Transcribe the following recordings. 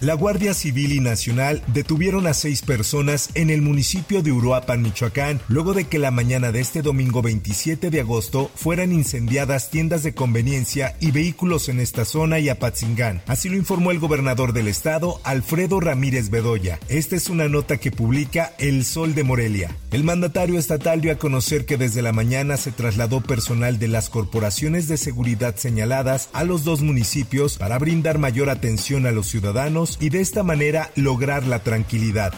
La Guardia Civil y Nacional detuvieron a seis personas en el municipio de Uruapan, Michoacán, luego de que la mañana de este domingo 27 de agosto fueran incendiadas tiendas de conveniencia y vehículos en esta zona y Apatzingán. Así lo informó el gobernador del estado, Alfredo Ramírez Bedoya. Esta es una nota que publica El Sol de Morelia. El mandatario estatal dio a conocer que desde la mañana se trasladó personal de las corporaciones de seguridad señaladas a los dos municipios para brindar mayor atención a los ciudadanos y de esta manera lograr la tranquilidad.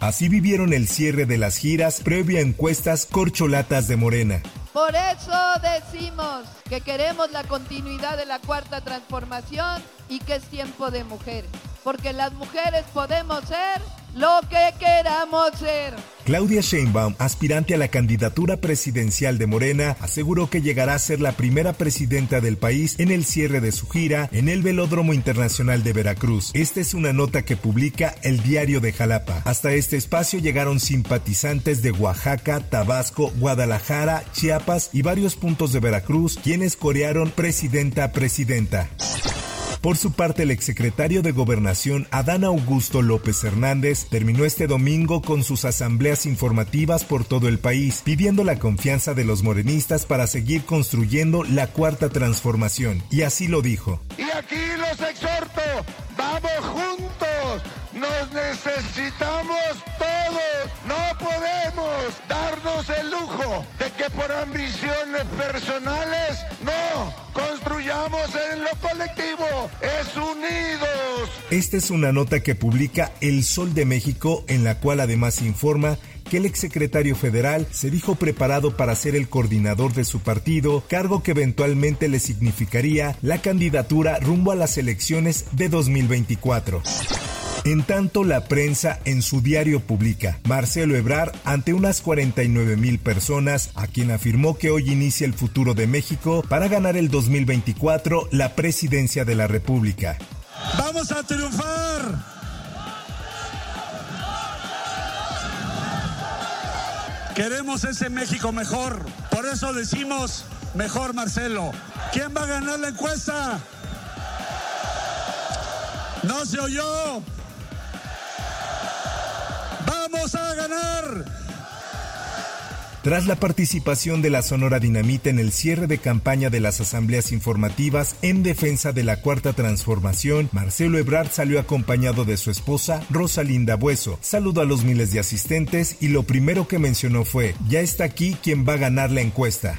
Así vivieron el cierre de las giras previo a encuestas corcholatas de Morena. Por eso decimos que queremos la continuidad de la cuarta transformación y que es tiempo de mujeres, porque las mujeres podemos ser lo que queramos ser. Claudia Sheinbaum, aspirante a la candidatura presidencial de Morena, aseguró que llegará a ser la primera presidenta del país en el cierre de su gira en el Velódromo Internacional de Veracruz. Esta es una nota que publica el Diario de Jalapa. Hasta este espacio llegaron simpatizantes de Oaxaca, Tabasco, Guadalajara, Chiapas y varios puntos de Veracruz, quienes corearon presidenta, presidenta. Por su parte, el exsecretario de Gobernación, Adán Augusto López Hernández, terminó este domingo con sus asambleas informativas por todo el país, pidiendo la confianza de los morenistas para seguir construyendo la cuarta transformación. Y así lo dijo. Y aquí los exhorto, vamos juntos, nos necesitamos todos, no podemos darnos el lujo de que por ambiciones personales, no, en lo colectivo, es unidos. Esta es una nota que publica El Sol de México, en la cual además informa que el exsecretario federal se dijo preparado para ser el coordinador de su partido, cargo que eventualmente le significaría la candidatura rumbo a las elecciones de 2024. En tanto, la prensa en su diario publica Marcelo Ebrar ante unas 49 mil personas, a quien afirmó que hoy inicia el futuro de México para ganar el 2024 la presidencia de la República. ¡Vamos a triunfar! Queremos ese México mejor. Por eso decimos mejor Marcelo. ¿Quién va a ganar la encuesta? No se oyó. Tras la participación de la Sonora Dinamita en el cierre de campaña de las asambleas informativas en defensa de la Cuarta Transformación, Marcelo Ebrard salió acompañado de su esposa, Rosalinda Bueso. Saludó a los miles de asistentes y lo primero que mencionó fue, ya está aquí quien va a ganar la encuesta.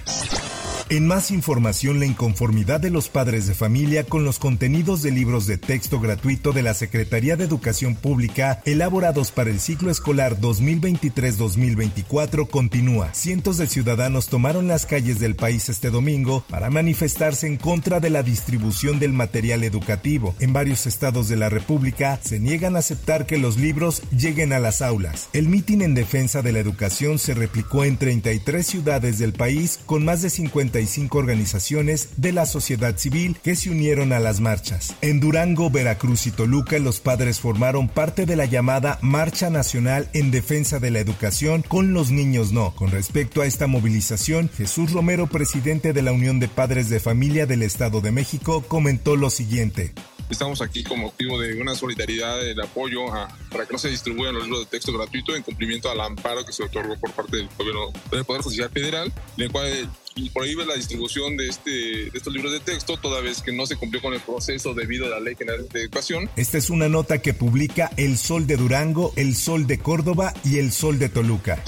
En más información, la inconformidad de los padres de familia con los contenidos de libros de texto gratuito de la Secretaría de Educación Pública elaborados para el ciclo escolar 2023-2024 continúa. Cientos de ciudadanos tomaron las calles del país este domingo para manifestarse en contra de la distribución del material educativo. En varios estados de la República se niegan a aceptar que los libros lleguen a las aulas. El mitin en defensa de la educación se replicó en 33 ciudades del país con más de 50 organizaciones de la sociedad civil que se unieron a las marchas. En Durango, Veracruz y Toluca, los padres formaron parte de la llamada Marcha Nacional en Defensa de la Educación con los niños no. Con respecto a esta movilización, Jesús Romero, presidente de la Unión de Padres de Familia del Estado de México, comentó lo siguiente. Estamos aquí como motivo de una solidaridad, de apoyo para que no se distribuyan los libros de texto gratuito en cumplimiento al amparo que se otorgó por parte del gobierno del Poder Judicial Federal, en el cual prohíbe la distribución de, este, de estos libros de texto toda vez que no se cumplió con el proceso debido a la Ley General de Educación. Esta es una nota que publica El Sol de Durango, El Sol de Córdoba y El Sol de Toluca.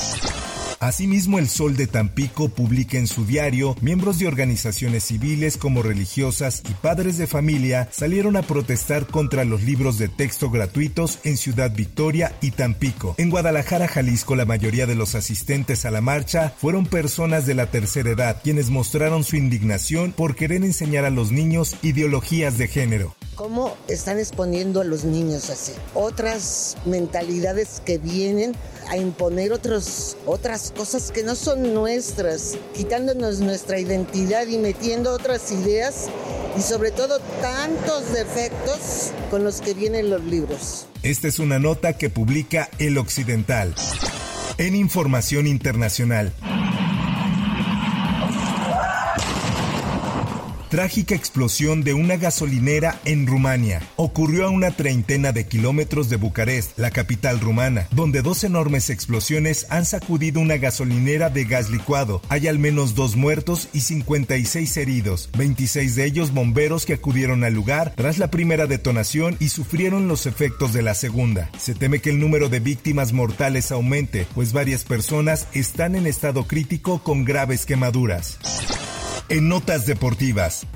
Asimismo, el Sol de Tampico publica en su diario, miembros de organizaciones civiles como religiosas y padres de familia salieron a protestar contra los libros de texto gratuitos en Ciudad Victoria y Tampico. En Guadalajara, Jalisco, la mayoría de los asistentes a la marcha fueron personas de la tercera edad, quienes mostraron su indignación por querer enseñar a los niños ideologías de género. ¿Cómo están exponiendo a los niños así? Otras mentalidades que vienen a imponer otros, otras cosas que no son nuestras, quitándonos nuestra identidad y metiendo otras ideas y sobre todo tantos defectos con los que vienen los libros. Esta es una nota que publica El Occidental. En información internacional. Trágica explosión de una gasolinera en Rumania. Ocurrió a una treintena de kilómetros de Bucarest, la capital rumana, donde dos enormes explosiones han sacudido una gasolinera de gas licuado. Hay al menos dos muertos y 56 heridos, 26 de ellos bomberos que acudieron al lugar tras la primera detonación y sufrieron los efectos de la segunda. Se teme que el número de víctimas mortales aumente, pues varias personas están en estado crítico con graves quemaduras en Notas Deportivas.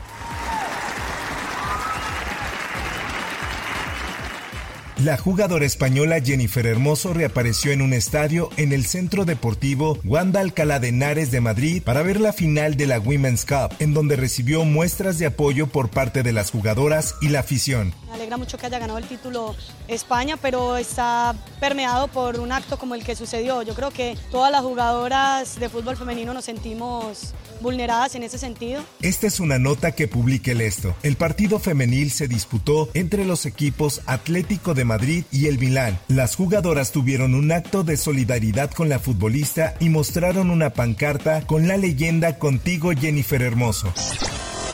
La jugadora española Jennifer Hermoso reapareció en un estadio en el Centro Deportivo Wanda Alcalá de Henares de Madrid para ver la final de la Women's Cup, en donde recibió muestras de apoyo por parte de las jugadoras y la afición. Alegra mucho que haya ganado el título España, pero está permeado por un acto como el que sucedió. Yo creo que todas las jugadoras de fútbol femenino nos sentimos vulneradas en ese sentido. Esta es una nota que publica el esto. El partido femenil se disputó entre los equipos Atlético de Madrid y el Milán. Las jugadoras tuvieron un acto de solidaridad con la futbolista y mostraron una pancarta con la leyenda Contigo Jennifer Hermoso.